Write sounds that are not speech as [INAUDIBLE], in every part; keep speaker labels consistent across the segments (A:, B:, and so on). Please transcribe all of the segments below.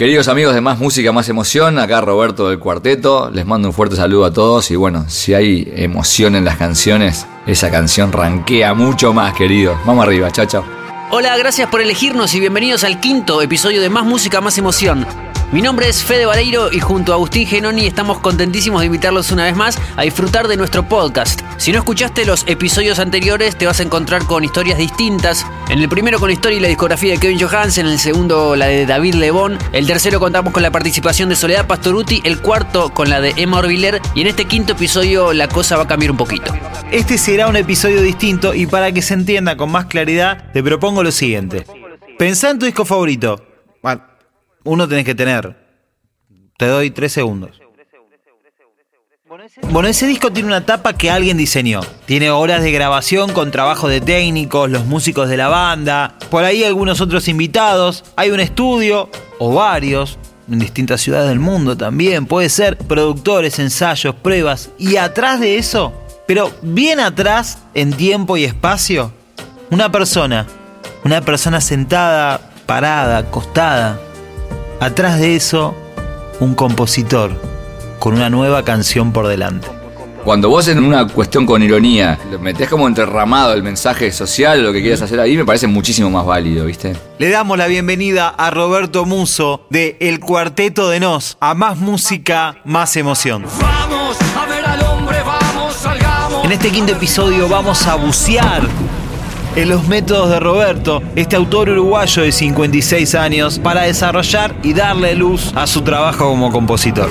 A: Queridos amigos de Más Música, Más Emoción, acá Roberto del Cuarteto, les mando un fuerte saludo a todos y bueno, si hay emoción en las canciones, esa canción ranquea mucho más, queridos. Vamos arriba, chao, chao.
B: Hola, gracias por elegirnos y bienvenidos al quinto episodio de Más Música, Más Emoción. Mi nombre es Fede Vareiro y junto a Agustín Genoni estamos contentísimos de invitarlos una vez más a disfrutar de nuestro podcast. Si no escuchaste los episodios anteriores, te vas a encontrar con historias distintas. En el primero con la historia y la discografía de Kevin Johansen, en el segundo la de David Lebón, el tercero contamos con la participación de Soledad Pastoruti, el cuarto con la de Emma Orviller y en este quinto episodio la cosa va a cambiar un poquito.
C: Este será un episodio distinto y para que se entienda con más claridad, te propongo lo siguiente. Pensá en tu disco favorito. Bueno, uno tenés que tener. Te doy tres segundos. Bueno, ese disco tiene una tapa que alguien diseñó. Tiene horas de grabación con trabajo de técnicos, los músicos de la banda, por ahí algunos otros invitados. Hay un estudio, o varios, en distintas ciudades del mundo también. Puede ser productores, ensayos, pruebas. Y atrás de eso, pero bien atrás, en tiempo y espacio, una persona. Una persona sentada, parada, acostada. Atrás de eso, un compositor con una nueva canción por delante.
A: Cuando vos en una cuestión con ironía lo metés como enterramado el mensaje social, lo que quieras hacer ahí, me parece muchísimo más válido, ¿viste?
C: Le damos la bienvenida a Roberto Muso de El Cuarteto de Nos, a más música, más emoción.
D: Vamos a ver al hombre, vamos, salgamos.
C: En este quinto episodio vamos a bucear en los métodos de Roberto, este autor uruguayo de 56 años, para desarrollar y darle luz a su trabajo como compositor.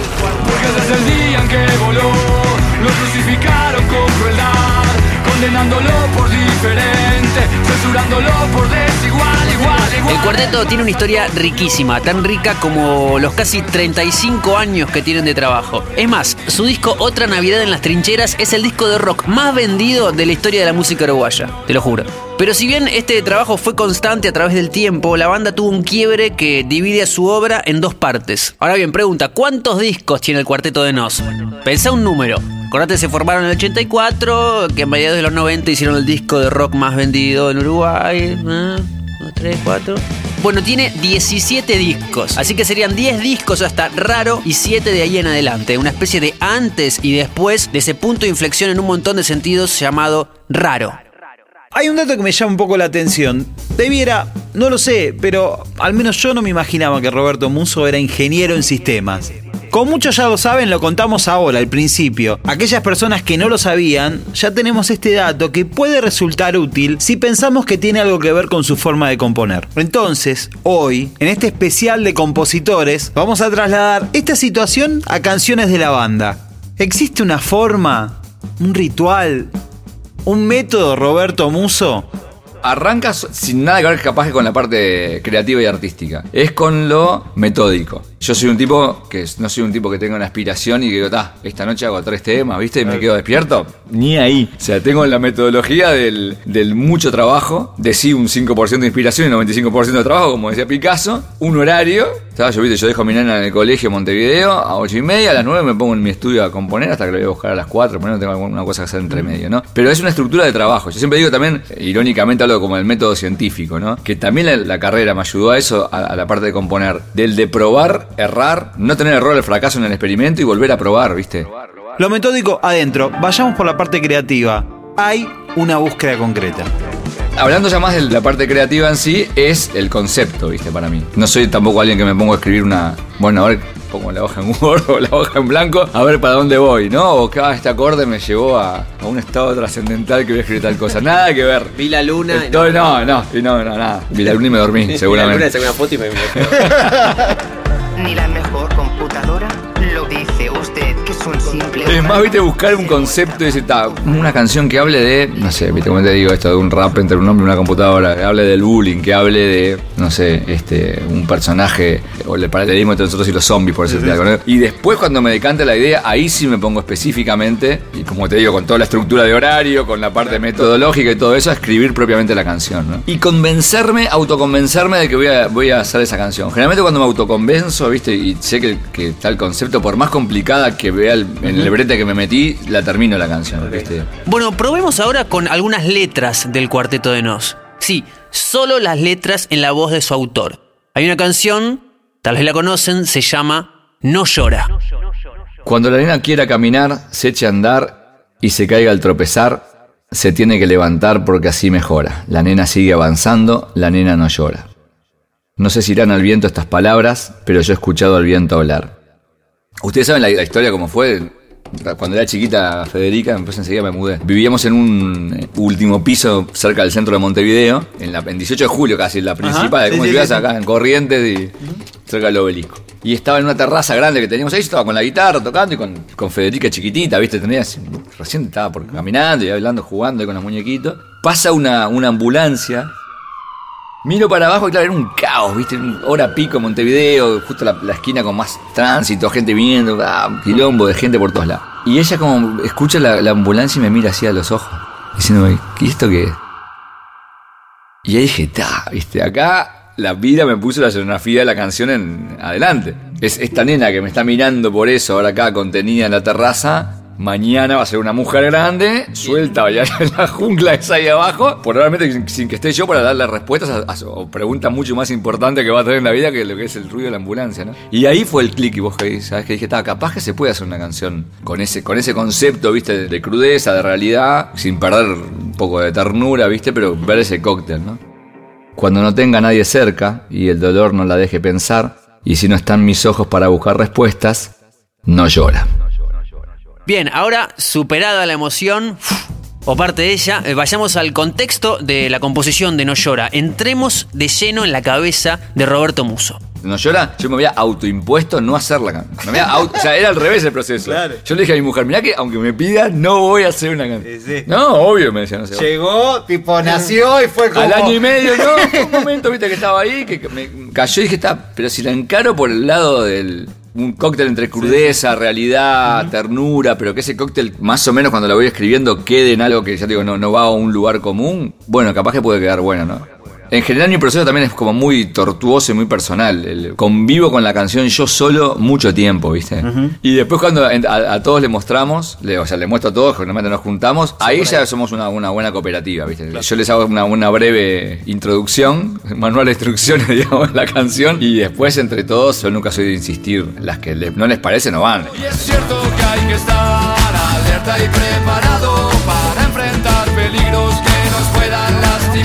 D: El
B: cuarteto tiene una historia riquísima, tan rica como los casi 35 años que tienen de trabajo. Es más, su disco Otra Navidad en las Trincheras es el disco de rock más vendido de la historia de la música uruguaya, te lo juro. Pero si bien este trabajo fue constante a través del tiempo, la banda tuvo un quiebre que divide a su obra en dos partes. Ahora bien, pregunta, ¿cuántos discos tiene el cuarteto de Nos? Pensá un número. Acordate, se formaron en el 84, que a mediados de los 90 hicieron el disco de rock más vendido en Uruguay. ¿eh? 3, 4. Bueno, tiene 17 discos. Así que serían 10 discos hasta raro y 7 de ahí en adelante. Una especie de antes y después de ese punto de inflexión en un montón de sentidos llamado raro.
C: Hay un dato que me llama un poco la atención. Debiera, no lo sé, pero al menos yo no me imaginaba que Roberto Muso era ingeniero en sistemas. Como muchos ya lo saben, lo contamos ahora, al principio. Aquellas personas que no lo sabían, ya tenemos este dato que puede resultar útil si pensamos que tiene algo que ver con su forma de componer. Entonces, hoy, en este especial de compositores, vamos a trasladar esta situación a canciones de la banda. ¿Existe una forma, un ritual, un método, Roberto Muso?
A: Arrancas sin nada que ver capaz que con la parte creativa y artística. Es con lo metódico. Yo soy un tipo que no soy un tipo que tenga una aspiración y que digo, "Ta, esta noche hago tres temas, ¿viste? Y me quedo despierto. Ni ahí. O sea, tengo la metodología del, del mucho trabajo, de sí un 5% de inspiración y 95% de trabajo, como decía Picasso, un horario. ¿Sabes? Yo, ¿viste? yo dejo a mi nena en el colegio en Montevideo a 8 y media, a las 9 me pongo en mi estudio a componer hasta que lo voy a buscar a las 4, pero no tengo alguna cosa que hacer entre medio, ¿no? Pero es una estructura de trabajo. Yo siempre digo también, irónicamente hablo como el método científico, ¿no? Que también la, la carrera me ayudó a eso, a, a la parte de componer, del de probar, errar, no tener error, el fracaso en el experimento y volver a probar, ¿viste?
C: Lo metódico adentro. Vayamos por la parte creativa. Hay una búsqueda concreta.
A: Hablando ya más de la parte creativa en sí, es el concepto, ¿viste? Para mí. No soy tampoco alguien que me pongo a escribir una. Bueno, a ver, pongo la hoja en Word [LAUGHS] o la hoja en blanco, a ver para dónde voy, ¿no? O cada este acorde me llevó a, a un estado trascendental que voy a escribir tal cosa. Nada que ver.
B: Vi la luna. y
A: Estoy- no, no, y no, no, nada. Vi la luna y me dormí, [LAUGHS] seguramente.
B: saqué una foto y me [LAUGHS]
E: Ni la mejor es un simple.
A: Es más, viste, buscar un concepto y una canción que hable de, no sé, viste, como te digo esto, de un rap entre un hombre y una computadora, que hable del bullying, que hable de, no sé, este, un personaje, o el paralelismo entre nosotros y los zombies, por decirte algo, ¿no? Y después cuando me decante la idea, ahí sí me pongo específicamente, y como te digo, con toda la estructura de horario, con la parte metodológica y todo eso, a escribir propiamente la canción, ¿no? Y convencerme, autoconvencerme de que voy a, voy a hacer esa canción. Generalmente cuando me autoconvenzo, viste, y sé que, que tal concepto, por más complicada que vea el- en el brete que me metí, la termino la canción, viste.
B: Bueno, probemos ahora con algunas letras del cuarteto de Nos. Sí, solo las letras en la voz de su autor. Hay una canción Tal vez la conocen, se llama No llora.
A: Cuando la nena quiera caminar, se eche a andar y se caiga al tropezar, se tiene que levantar porque así mejora. La nena sigue avanzando, la nena no llora. No sé si irán al viento estas palabras, pero yo he escuchado al viento hablar. Ustedes saben la, la historia cómo fue. Cuando era chiquita Federica, después enseguida me mudé. Vivíamos en un eh, último piso cerca del centro de Montevideo, en, la, en 18 de julio casi, la principal,
C: sí,
A: vivías
C: sí,
A: acá en Corrientes y cerca del obelisco. Y estaba en una terraza grande que teníamos ahí, estaba con la guitarra tocando y con, con Federica chiquitita, ¿viste? Tenía, recién estaba por, caminando y hablando, jugando ahí con los muñequitos. Pasa una, una ambulancia Miro para abajo y claro, era un caos, ¿viste? Hora pico en Montevideo, justo la, la esquina con más tránsito, gente viniendo, ah, un quilombo de gente por todos lados. Y ella como escucha la, la ambulancia y me mira así a los ojos, diciéndome, ¿qué esto qué es? Y ahí dije, ta, ¿viste? Acá la vida me puso la escenografía de la canción en adelante. Es esta nena que me está mirando por eso, ahora acá contenida en la terraza, Mañana va a ser una mujer grande, suelta allá [LAUGHS] en la jungla esa ahí abajo, probablemente sin, sin que esté yo para darle respuestas a, a- o preguntas mucho más importantes que va a tener en la vida que lo que es el ruido de la ambulancia, ¿no? Y ahí fue el clic y vos que sabes que dije, está, capaz que se puede hacer una canción con ese, con ese concepto, viste, de, de crudeza, de realidad, sin perder un poco de ternura, viste, pero ver ese cóctel, ¿no? Cuando no tenga a nadie cerca y el dolor no la deje pensar, y si no están mis ojos para buscar respuestas, no llora.
B: Bien, ahora superada la emoción o parte de ella, eh, vayamos al contexto de la composición de No llora. Entremos de lleno en la cabeza de Roberto Muso.
A: No llora, yo me había autoimpuesto no hacer la canción. Me había auto- o sea, era al revés el proceso.
C: Claro.
A: Yo le dije a mi mujer, mirá que aunque me pida, no voy a hacer una canción.
C: Sí, sí.
A: No, obvio, me decía, no sé.
C: Llegó, tipo, nació y fue como.
A: Al año y medio, no, [LAUGHS] un momento, viste, que estaba ahí, que me cayó y dije, está, pero si la encaro por el lado del. Un cóctel entre crudeza, realidad, ternura, pero que ese cóctel, más o menos cuando lo voy escribiendo, quede en algo que ya digo, no, no va a un lugar común, bueno, capaz que puede quedar bueno, ¿no? En general mi proceso también es como muy tortuoso y muy personal. El- convivo con la canción yo solo mucho tiempo, ¿viste? Y después cuando a, a todos le mostramos, le- o sea, le muestro a todos, generalmente nos juntamos, ahí ya somos una, una buena cooperativa, ¿viste? Yo les hago una, una breve introducción, [LAUGHS] manual de instrucciones, [LAUGHS] digamos, la canción, y después entre todos, yo nunca soy de insistir, las que le- no les parece no van.
D: Y es cierto que hay que estar alerta y preparado para enfrentar peligros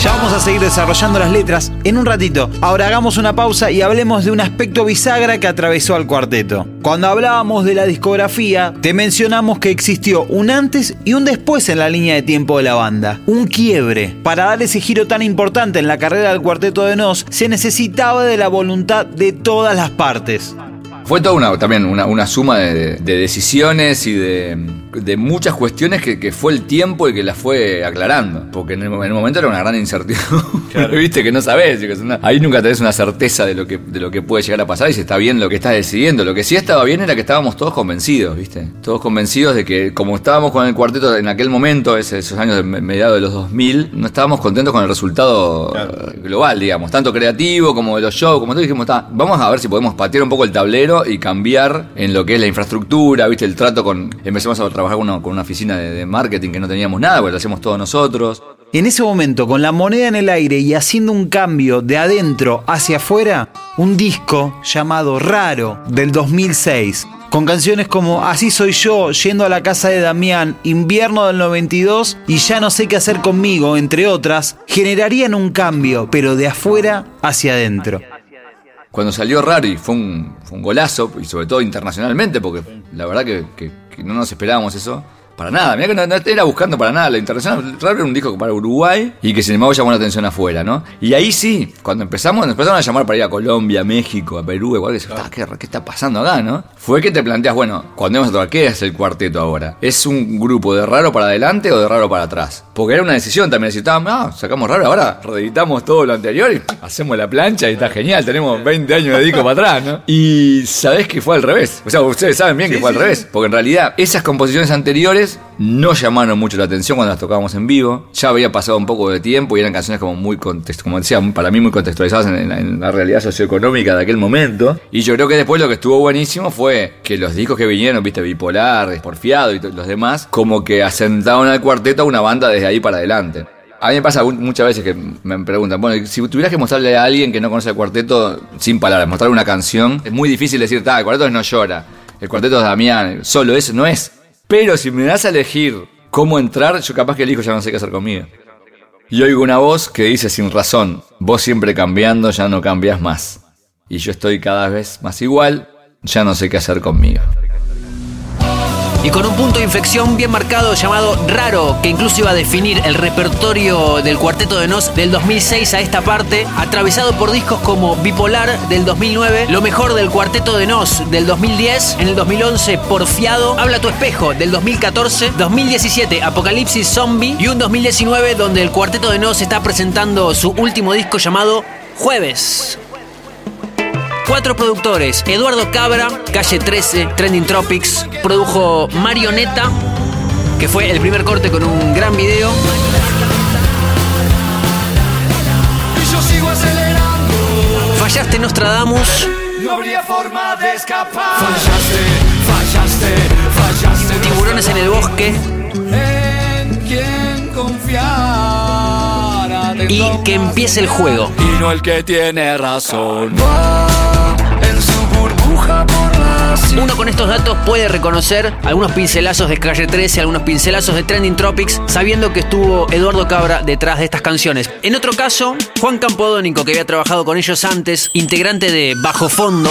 C: Ya vamos a seguir desarrollando las letras en un ratito. Ahora hagamos una pausa y hablemos de un aspecto bisagra que atravesó al cuarteto. Cuando hablábamos de la discografía, te mencionamos que existió un antes y un después en la línea de tiempo de la banda. Un quiebre. Para dar ese giro tan importante en la carrera del cuarteto de Nos, se necesitaba de la voluntad de todas las partes.
A: Fue toda una, también una, una suma de, de decisiones y de, de muchas cuestiones que, que fue el tiempo el que las fue aclarando. Porque en el, en el momento era una gran incertidumbre. [LAUGHS] Viste que no sabes. que es una- ahí nunca tenés una certeza de lo, que, de lo que puede llegar a pasar y si está bien lo que estás decidiendo. Lo que sí estaba bien era que estábamos todos convencidos, ¿viste? Todos convencidos de que, como estábamos con el cuarteto en aquel momento, ese- esos años de me- mediados de los 2000, no estábamos contentos con el resultado eh, global, digamos, tanto creativo como de los shows, como todo, dijimos, "Ta, vamos a ver si podemos patear un poco el tablero y cambiar en lo que es la infraestructura, viste, el trato con, empezamos a trabajar con una, oficina de, marketing que no teníamos nada, porque lo hacemos todos nosotros.
C: En ese momento, con la moneda en el aire y haciendo un cambio de adentro hacia afuera, un disco llamado Raro del 2006, con canciones como Así soy yo, Yendo a la casa de Damián, Invierno del 92 y Ya no sé qué hacer conmigo, entre otras, generarían un cambio, pero de afuera hacia adentro.
A: Cuando salió Rari fue un, fue un golazo, y sobre todo internacionalmente, porque la verdad que, que- que no nos esperábamos eso. Para nada, mira que no, no era buscando para nada. La internacional, Rari era un disco para Uruguay y que sin embargo llamó la atención afuera, ¿no? Y ahí sí, cuando empezamos, nos empezaron a llamar para ir a Colombia, a México, a Perú, igual que decía, "Ah, ¿qué, ¿qué está pasando acá, no? Fue que te planteas, bueno, cuando vamos a ¿qué es el cuarteto ahora? ¿Es un grupo de raro para adelante o de raro para atrás? Porque era una decisión también, decir, ah, sacamos raro, ahora reeditamos todo lo anterior y hacemos la plancha y está genial, tenemos 20 años de disco para atrás, ¿no? Y sabés que fue al revés. O sea, ustedes saben bien que fue al revés. Porque en realidad esas composiciones anteriores no llamaron mucho la atención cuando las tocábamos en vivo. Ya había pasado un poco de tiempo y eran canciones como muy, como decía, para mí muy contextualizadas en, la, realidad socioeconómica de aquel momento. Y yo creo que después lo que estuvo buenísimo fue que los discos que vinieron, viste, Bipolar, Porfiado y los demás, como que asentaron al cuarteto a una banda desde ahí para adelante. A mí me pasa muchas veces que me preguntan, bueno, si tuvieras que mostrarle a alguien que no conoce el cuarteto, sin palabras, mostrarle una canción, es muy difícil decir, "Ta, el cuarteto es no llora, el cuarteto es Damián, solo eso no es. Pero si me das a elegir cómo entrar, yo capaz que elijo ya no sé qué hacer conmigo. Y oigo una voz que dice sin razón, vos siempre cambiando, ya no cambias más. Y yo estoy cada vez más igual, ya no sé qué hacer conmigo.
B: Y con un punto de inflexión bien marcado llamado Raro, que incluso iba a definir el repertorio del Cuarteto de Nos del 2006 a esta parte, atravesado por discos como Bipolar del 2009, Lo mejor del Cuarteto de Nos del 2010, en el 2011 Porfiado, Habla tu espejo del 2014, 2017 Apocalipsis Zombie y un 2019 donde el Cuarteto de Nos está presentando su último disco llamado Jueves. Cuatro productores. Eduardo Cabra, Calle 13, Trending Tropics. Produjo Marioneta, que fue el primer corte con un gran video. Fallaste Nostradamus.
D: No habría forma de escapar. Fallaste, fallaste, fallaste.
B: Tiburones en el bosque.
D: En quien confiar.
B: Y que empiece el juego.
D: Y no el que tiene razón. Por la ciudad.
B: Uno con estos datos puede reconocer algunos pincelazos de Calle 13, algunos pincelazos de Trending Tropics, sabiendo que estuvo Eduardo Cabra detrás de estas canciones. En otro caso, Juan Campodónico, que había trabajado con ellos antes, integrante de Bajo Fondo,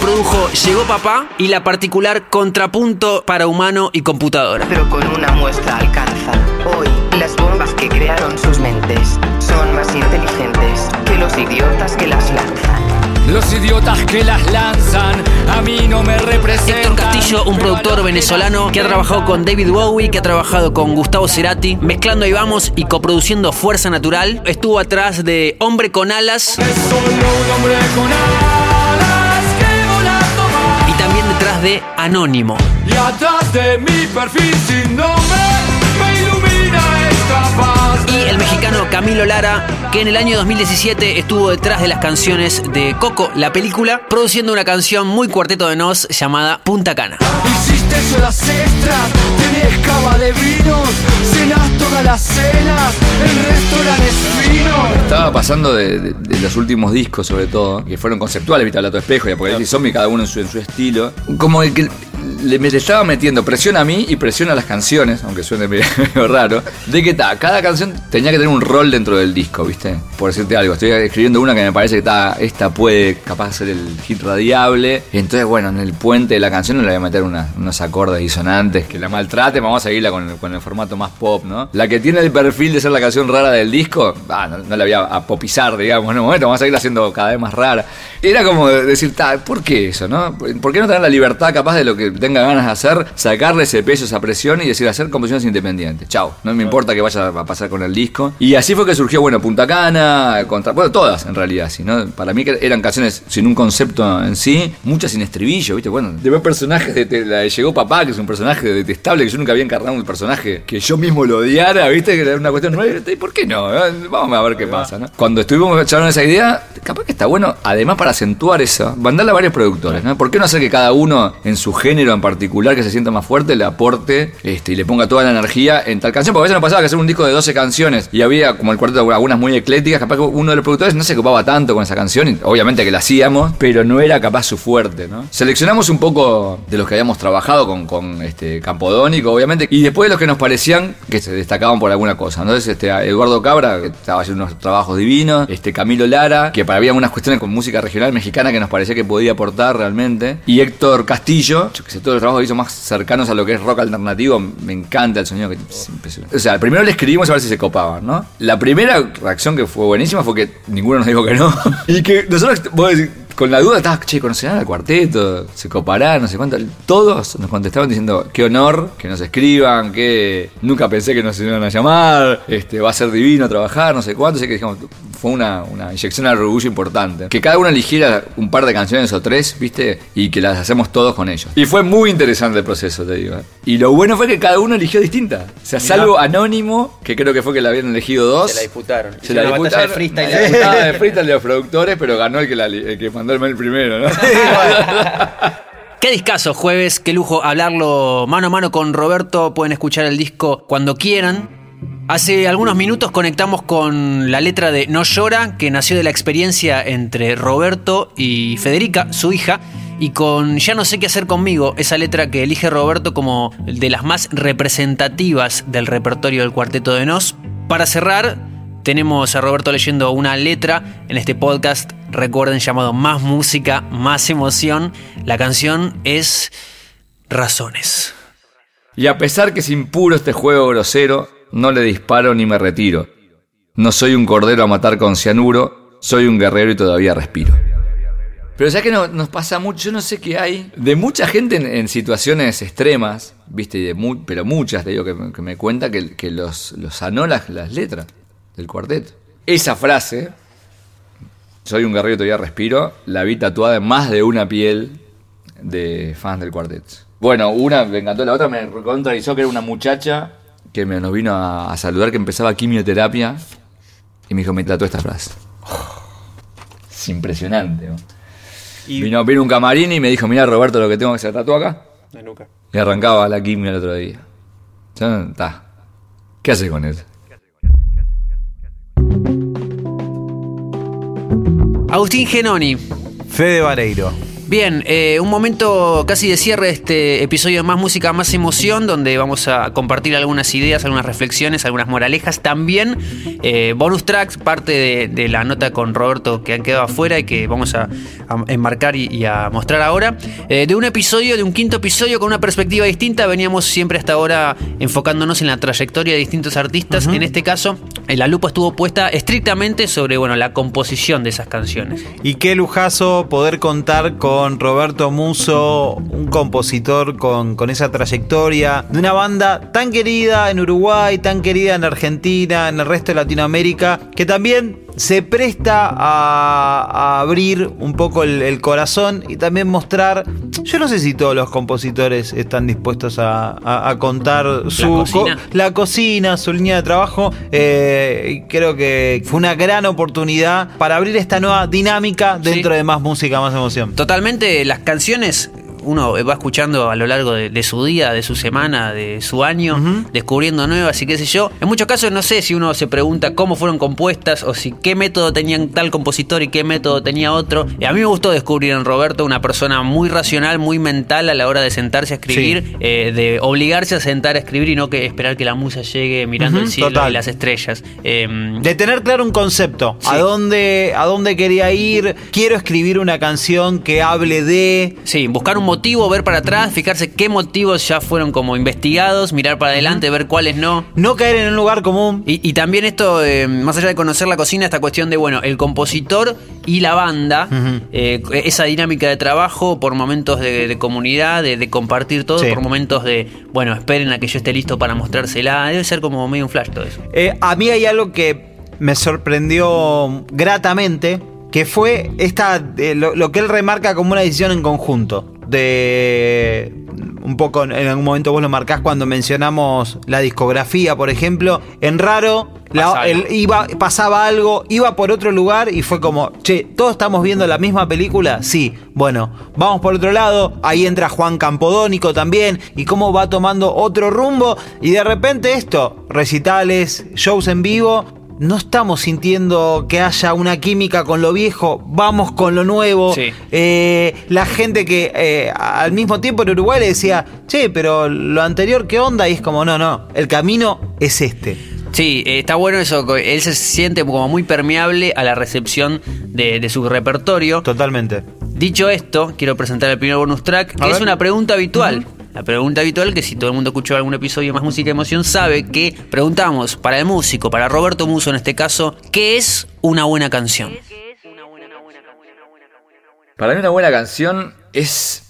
B: produjo Llegó Papá y la particular Contrapunto para Humano y Computadora.
E: Pero con una muestra alcanza. Hoy, las bombas que crearon sus mentes son más inteligentes que los idiotas que las lanzan.
D: Los idiotas que las lanzan a mí no me representan.
B: Héctor Castillo, un productor venezolano que ha trabajado con David Bowie, que ha trabajado con Gustavo Cerati, mezclando y vamos y coproduciendo Fuerza Natural. Estuvo atrás de Hombre con Alas
D: Es solo un hombre con alas que
B: y también detrás de Anónimo.
D: Y atrás de mi perfil sin nombre
B: Y el mexicano Camilo Lara, que en el año 2017 estuvo detrás de las canciones de Coco, la película, produciendo una canción muy cuarteto de nos llamada Punta Cana.
D: Hiciste horas extras, tenés cava de vinos, cenás todas las cenas, el restaurante es fino.
A: Estaba pasando de, de- de los últimos discos, sobre todo, que fueron conceptuales, Vita Lato Espejo y Apocalipsis Zombie, cada uno en su, en su estilo. Como el que le, me le estaba metiendo presión a mí y presión a las canciones, aunque suene medio, [LAUGHS] raro, de que ta, cada canción tenía que tener un rol dentro del disco, ¿viste? Por decirte algo, estoy escribiendo una que me parece que ta, esta puede capaz ser el hit radiable. Entonces, bueno, en el puente de la canción le voy a meter unos acordes disonantes que la maltraten, vamos a seguirla con el, con el formato más pop, ¿no? La que tiene el perfil de ser la canción rara del disco, ah, no, la voy a, popizar, digamos, en un momento, vamos a seguirla haciendo cada vez más rara. Era como decir, ta, ¿por qué eso, no? ¿Por qué no tener la libertad capaz de lo que tenga ganas de hacer, sacarle ese peso, esa presión y decir, hacer composiciones independientes? Chao, no me importa que vaya a pasar con el disco. Y así fue que surgió, bueno, Punta Cana, contra, bueno, todas en realidad, sí, ¿no? Para mí que eran canciones sin un concepto en sí, muchas sin estribillo, ¿viste? Bueno, de ver personajes de, de- la de Llegó Papá, que es un personaje detestable, que yo nunca había encarnado un personaje que yo mismo lo odiara, ¿viste? Que era una cuestión, ¿y ¿por qué no? Vamos a ver qué pasa, ¿no? Cuando estuvimos charlando esa idea, capaz que está bueno, además para acentuar eso, mandarle a varios productores, ¿no? ¿Por qué no hacer que cada uno en su género en particular que se sienta más fuerte le aporte este, y le ponga toda la energía en tal canción? Porque a veces nos pasaba que hacer un disco de 12 canciones y había como el cuarteto algunas muy eclécticas, capaz que uno de los productores no se ocupaba tanto con esa canción, obviamente que la hacíamos, pero no era capaz su fuerte, ¿no? Seleccionamos un poco de los que habíamos trabajado con, con este Campodónico, obviamente, y después de los que nos parecían que se destacaban por alguna cosa. Entonces, este, Eduardo Cabra, que estaba haciendo unos trabajos divinos, este Camilo Lara, que para había unas cuestiones con música regional mexicana que nos parecía que podía aportar realmente, y Héctor Castillo, que sé, todos los trabajos que hizo más cercanos a lo que es rock alternativo, me encanta el sonido que. O sea, primero le escribimos a ver si se copaban, ¿no? La primera reacción que fue buenísima fue que ninguno nos dijo que no. [LAUGHS] y que nosotros, vos decís, con la duda estabas, che, conocerán al cuarteto, se coparán, no sé cuánto. Todos nos contestaban diciendo, qué honor que nos escriban, que nunca pensé que nos iban a llamar, este, va a ser divino trabajar, no sé cuánto. Así que dijimos, fue una, una inyección al orgullo importante. Que cada uno eligiera un par de canciones o tres, ¿viste? Y que las hacemos todos con ellos. Y fue muy interesante el proceso, te digo. Y lo bueno fue que cada uno eligió distinta. O sea, salvo Anónimo, que creo que fue que la habían elegido dos.
F: Se la disputaron.
A: Se la
F: batalla
A: disputaron.
F: de freestyle.
A: La disputada de freestyle de los productores, pero ganó el que, la, el que mandó el primero, ¿no? [LAUGHS]
B: Qué discazo, jueves, qué lujo hablarlo mano a mano con Roberto. Pueden escuchar el disco cuando quieran. Hace algunos minutos conectamos con la letra de No llora, que nació de la experiencia entre Roberto y Federica, su hija, y con Ya no sé qué hacer conmigo, esa letra que elige Roberto como de las más representativas del repertorio del Cuarteto de Nos. Para cerrar, tenemos a Roberto leyendo una letra en este podcast, recuerden, llamado Más música, más emoción. La canción es Razones.
A: Y a pesar que es impuro este juego grosero, no le disparo ni me retiro. No soy un cordero a matar con cianuro, soy un guerrero y todavía respiro. Pero ya que no, nos pasa mucho, yo no sé qué hay, de mucha gente en, en situaciones extremas, viste, y de mu- pero muchas, te digo, que, me- que me cuenta que, que los, los sanó las, las letras del cuarteto. Esa frase, soy un guerrero todavía respiro, la vi tatuada en más de una piel de fans del cuarteto. Bueno, una me encantó, la otra me contrarizó que era una muchacha que me, nos vino a, a saludar que empezaba quimioterapia y me dijo, me tatuó esta frase. Es impresionante. ¿no?
C: Y-
A: Vino, vino un camarín y me dijo, mira Roberto lo que tengo que se tatuó acá.
F: La nuca.
A: Y arrancaba la quimio el otro día. Ya. ¿Qué haces con eso?
B: Agustín Genoni.
C: Fede Vareiro.
B: Bien, eh, un momento casi de cierre de este episodio de Más Música, Más Emoción, donde vamos a compartir algunas ideas, algunas reflexiones, algunas moralejas. También eh, bonus tracks, parte de, de la nota con Roberto que han quedado afuera y que vamos a, a enmarcar y, y a mostrar ahora. Eh, de un episodio, de un quinto episodio con una perspectiva distinta. Veníamos siempre hasta ahora enfocándonos en la trayectoria de distintos artistas. En este caso, la lupa estuvo puesta estrictamente sobre bueno, la composición de esas canciones.
C: Y qué lujazo poder contar con Roberto Muso, un compositor con, con esa trayectoria, de una banda tan querida en Uruguay, tan querida en Argentina, en el resto de Latinoamérica, que también se presta a, a abrir un poco el, el corazón y también mostrar, yo no sé si todos los compositores están dispuestos a, a- a contar su
B: cocina.
C: co- la cocina, su línea de trabajo. eh, y creo que fue una gran oportunidad para abrir esta nueva dinámica dentro
B: Sí.
C: de más música, más emoción.
B: Totalmente, las canciones uno va escuchando a lo largo de, de su día, de su semana, de su año, descubriendo nuevas y qué sé yo. En muchos casos no sé si uno se pregunta cómo fueron compuestas o si qué método tenían tal compositor y qué método tenía otro. Y a mí me gustó descubrir en Roberto una persona muy racional, muy mental a la hora de sentarse a escribir, eh, de obligarse a sentar a escribir y no que esperar que la musa llegue mirando el cielo
C: total.
B: y las estrellas. Em,
C: De tener claro un concepto, a dónde, a dónde quería ir, quiero escribir una canción que hable de.
B: Sí, buscar un motivo, ver para atrás, fijarse qué motivos ya fueron como investigados, mirar para adelante, ver cuáles no.
C: No caer en un lugar común.
B: Y, y también esto, eh, más allá de conocer la cocina, esta cuestión de, bueno, el compositor y la banda, eh, esa dinámica de trabajo por momentos de, de comunidad, de, de compartir todo,
C: Sí.
B: por momentos de, bueno, esperen a que yo esté listo para mostrársela. Debe ser como medio un flash todo eso.
C: Eh, a mí hay algo que me sorprendió gratamente, que fue esta, eh, lo, lo que él remarca como una decisión en conjunto. De un poco en algún momento vos lo marcás cuando mencionamos la discografía, por ejemplo. En Raro la- el- iba, pasaba algo, iba por otro lugar y fue como, che, ¿todos estamos viendo la misma película? Sí, bueno, vamos por otro lado. Ahí entra Juan Campodónico también y cómo va tomando otro rumbo. Y de repente esto, recitales, shows en vivo. No estamos sintiendo que haya una química con lo viejo, vamos con lo nuevo.
B: Sí.
C: Eh, la gente que eh, al mismo tiempo en Uruguay le decía, che, pero lo anterior, ¿qué onda? Y es como, no, no, el camino es este.
B: Sí, eh, está bueno eso. Él se siente como muy permeable a la recepción de, de su repertorio.
C: Totalmente.
B: Dicho esto, quiero presentar el primer bonus track, que es una pregunta habitual. La pregunta habitual que si todo el mundo escuchó algún episodio de Más Música y Emoción sabe que preguntamos para el músico, para Roberto Muso en este caso, ¿qué es una buena canción?
A: Para mí una buena canción es...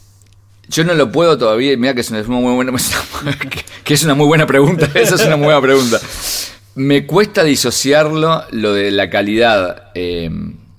A: Yo no lo puedo todavía, mira que [LAUGHS] es una, muy buena, que es una muy buena pregunta, [LAUGHS] esa es una muy buena pregunta. Me cuesta disociarlo lo de la calidad. eh,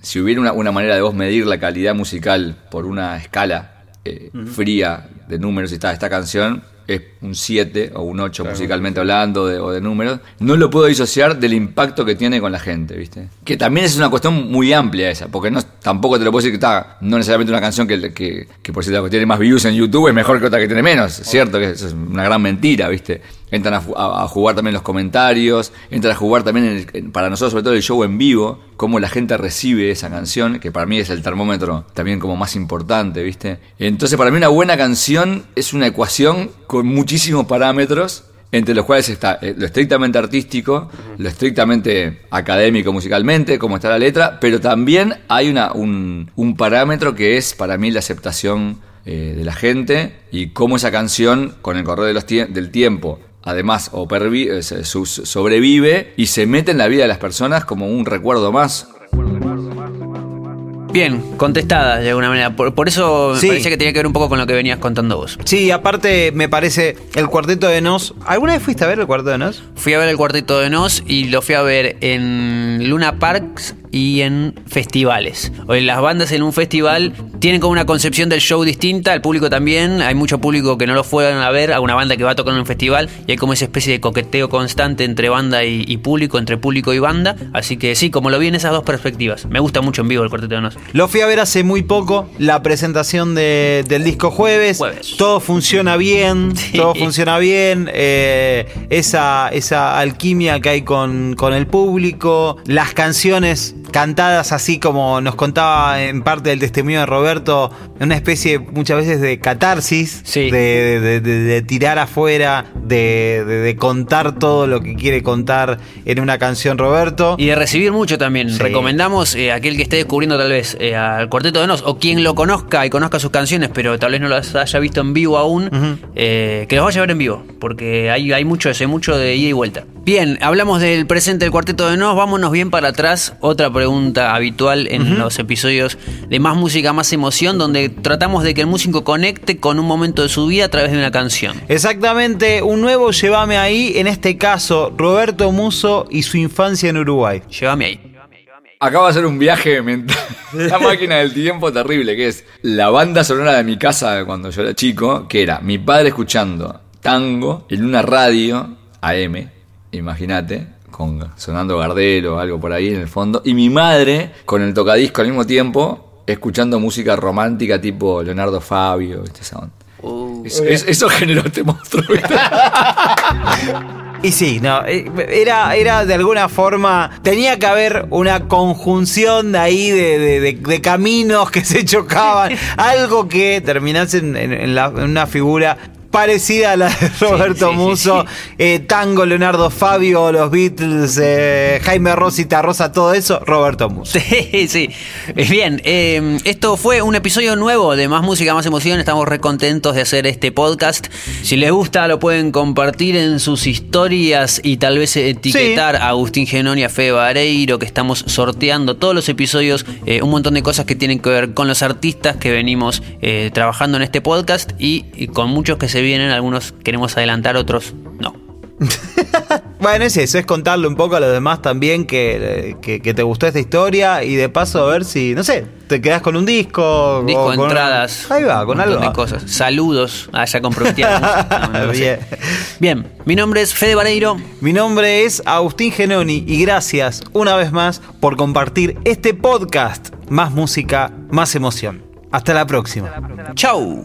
A: si hubiera una, una manera de vos medir la calidad musical por una escala eh, fría de números y está esta canción, es un 7 o un 8 musicalmente hablando de- o de números, no lo puedo disociar del impacto que tiene con la gente, ¿viste? Que también es una cuestión muy amplia esa, porque no, tampoco te lo puedo decir que está, no necesariamente una canción que, que, que por cierto tiene más views en YouTube es mejor que otra que tiene menos, cierto que es una gran mentira, ¿viste? Entran a, jugar también los comentarios, entran a jugar también, para nosotros sobre todo el show en vivo, cómo la gente recibe esa canción, que para mí es el termómetro también como más importante, ¿viste? Entonces para mí una buena canción es una ecuación con muchísimos parámetros, entre los cuales está eh, lo estrictamente artístico, lo estrictamente académico musicalmente, como está la letra, pero también hay una, un, un parámetro que es para mí la aceptación eh, de la gente y cómo esa canción, con el correr de los tie- del tiempo, además o eh, sobrevive y se mete en la vida de las personas como un recuerdo más.
B: Bien, contestada de alguna manera. Por, por eso me
C: Sí.
B: parecía que tenía que ver un poco con lo que venías contando vos.
C: Sí, aparte me parece el cuarteto de Nos. ¿Alguna vez fuiste a ver el cuarteto de Nos?
B: Fui a ver el Cuarteto de Nos y lo fui a ver en Luna Parks y en festivales. Hoy las bandas en un festival tienen como una concepción del show distinta, el público también. Hay mucho público que no lo fueron a ver, a una banda que va a tocar en un festival y hay como esa especie de coqueteo constante entre banda y, y público, entre público y banda. Así que sí, como lo vi en esas dos perspectivas. Me gusta mucho en vivo el Cuarteto de Nos.
C: Lo fui a ver hace muy poco, la presentación de- del disco jueves.
B: Jueves.
C: Todo funciona bien, [LAUGHS]
B: Sí.
C: todo funciona bien. eh, esa, esa alquimia que hay con, con el público, las canciones cantadas así como nos contaba en parte del testimonio de Roberto, una especie muchas veces de catarsis,
B: Sí.
C: de, de- de- de tirar afuera, de, contar todo lo que quiere contar en una canción Roberto.
B: Y de recibir mucho también.
C: Sí.
B: Recomendamos eh, a aquel que esté descubriendo tal vez eh, al Cuarteto de Nos o quien lo conozca y conozca sus canciones, pero tal vez no las haya visto en vivo aún, eh, que los vaya a ver en vivo, porque hay, hay mucho eso, hay mucho de ida y vuelta. Bien, hablamos del presente del Cuarteto de Nos, vámonos bien para atrás. Otra pregunta habitual en los episodios de Más Música, Más Emoción, donde tratamos de que el músico conecte con un momento de su vida a través de una canción.
C: Exactamente, un nuevo Llévame ahí, en este caso Roberto Muso y su infancia en Uruguay.
B: Llévame ahí.
A: Acaba de hacer un viaje mental, [LAUGHS] la máquina del tiempo terrible, que es la banda sonora de mi casa cuando yo era chico, que era mi padre escuchando tango en una radio AM, imagínate, con sonando Gardel o algo por ahí en el fondo, y mi madre con el tocadisco al mismo tiempo, escuchando música romántica tipo Leonardo Fabio, ¿viste? Esa onda. Eso, es- eso generó este monstruo, ¿viste?
C: Y sí, no, eh, era, era de alguna forma, tenía que haber una conjunción de ahí de, de- de- de caminos que se chocaban, [LAUGHS] algo que terminase en, en- en la- en una figura parecida a la de Roberto
B: sí, sí,
C: Muso, eh, Tango, Leonardo Fabio, los Beatles, eh, Jaime Rosita Rosa, todo eso, Roberto Muso.
B: Sí, sí. Eh, Bien, eh, esto fue un episodio nuevo de Más Música, Más Emoción. Estamos recontentos de hacer este podcast. Si les gusta, lo pueden compartir en sus historias y tal vez etiquetar a Agustín Genón y a Fede Vareiro, que estamos sorteando todos los episodios, un montón de cosas que tienen que ver con los artistas que venimos trabajando en este podcast y, y con muchos que se vienen. Algunos queremos adelantar, otros no. [LAUGHS]
C: Bueno, es eso, es contarle un poco a los demás también que, que- que te gustó esta historia y de paso a ver si, no sé, te quedas con un disco.
B: Disco,
C: o con-
B: entradas.
C: Ahí va, con algo.
B: de cosas. Saludos. A la [LAUGHS] música. No. Bien, mi nombre es Fede Vareiro.
C: Mi nombre es Agustín Genoni y gracias una vez más por compartir este podcast. Más música, más emoción. Hasta la próxima.
B: Chau.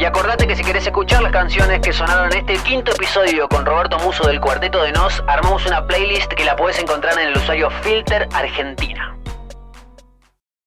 B: Y acordate que si querés escuchar las canciones que sonaron en este quinto episodio con Roberto Muso del Cuarteto de Nos, armamos una playlist que la podés encontrar en el usuario Filter Argentina.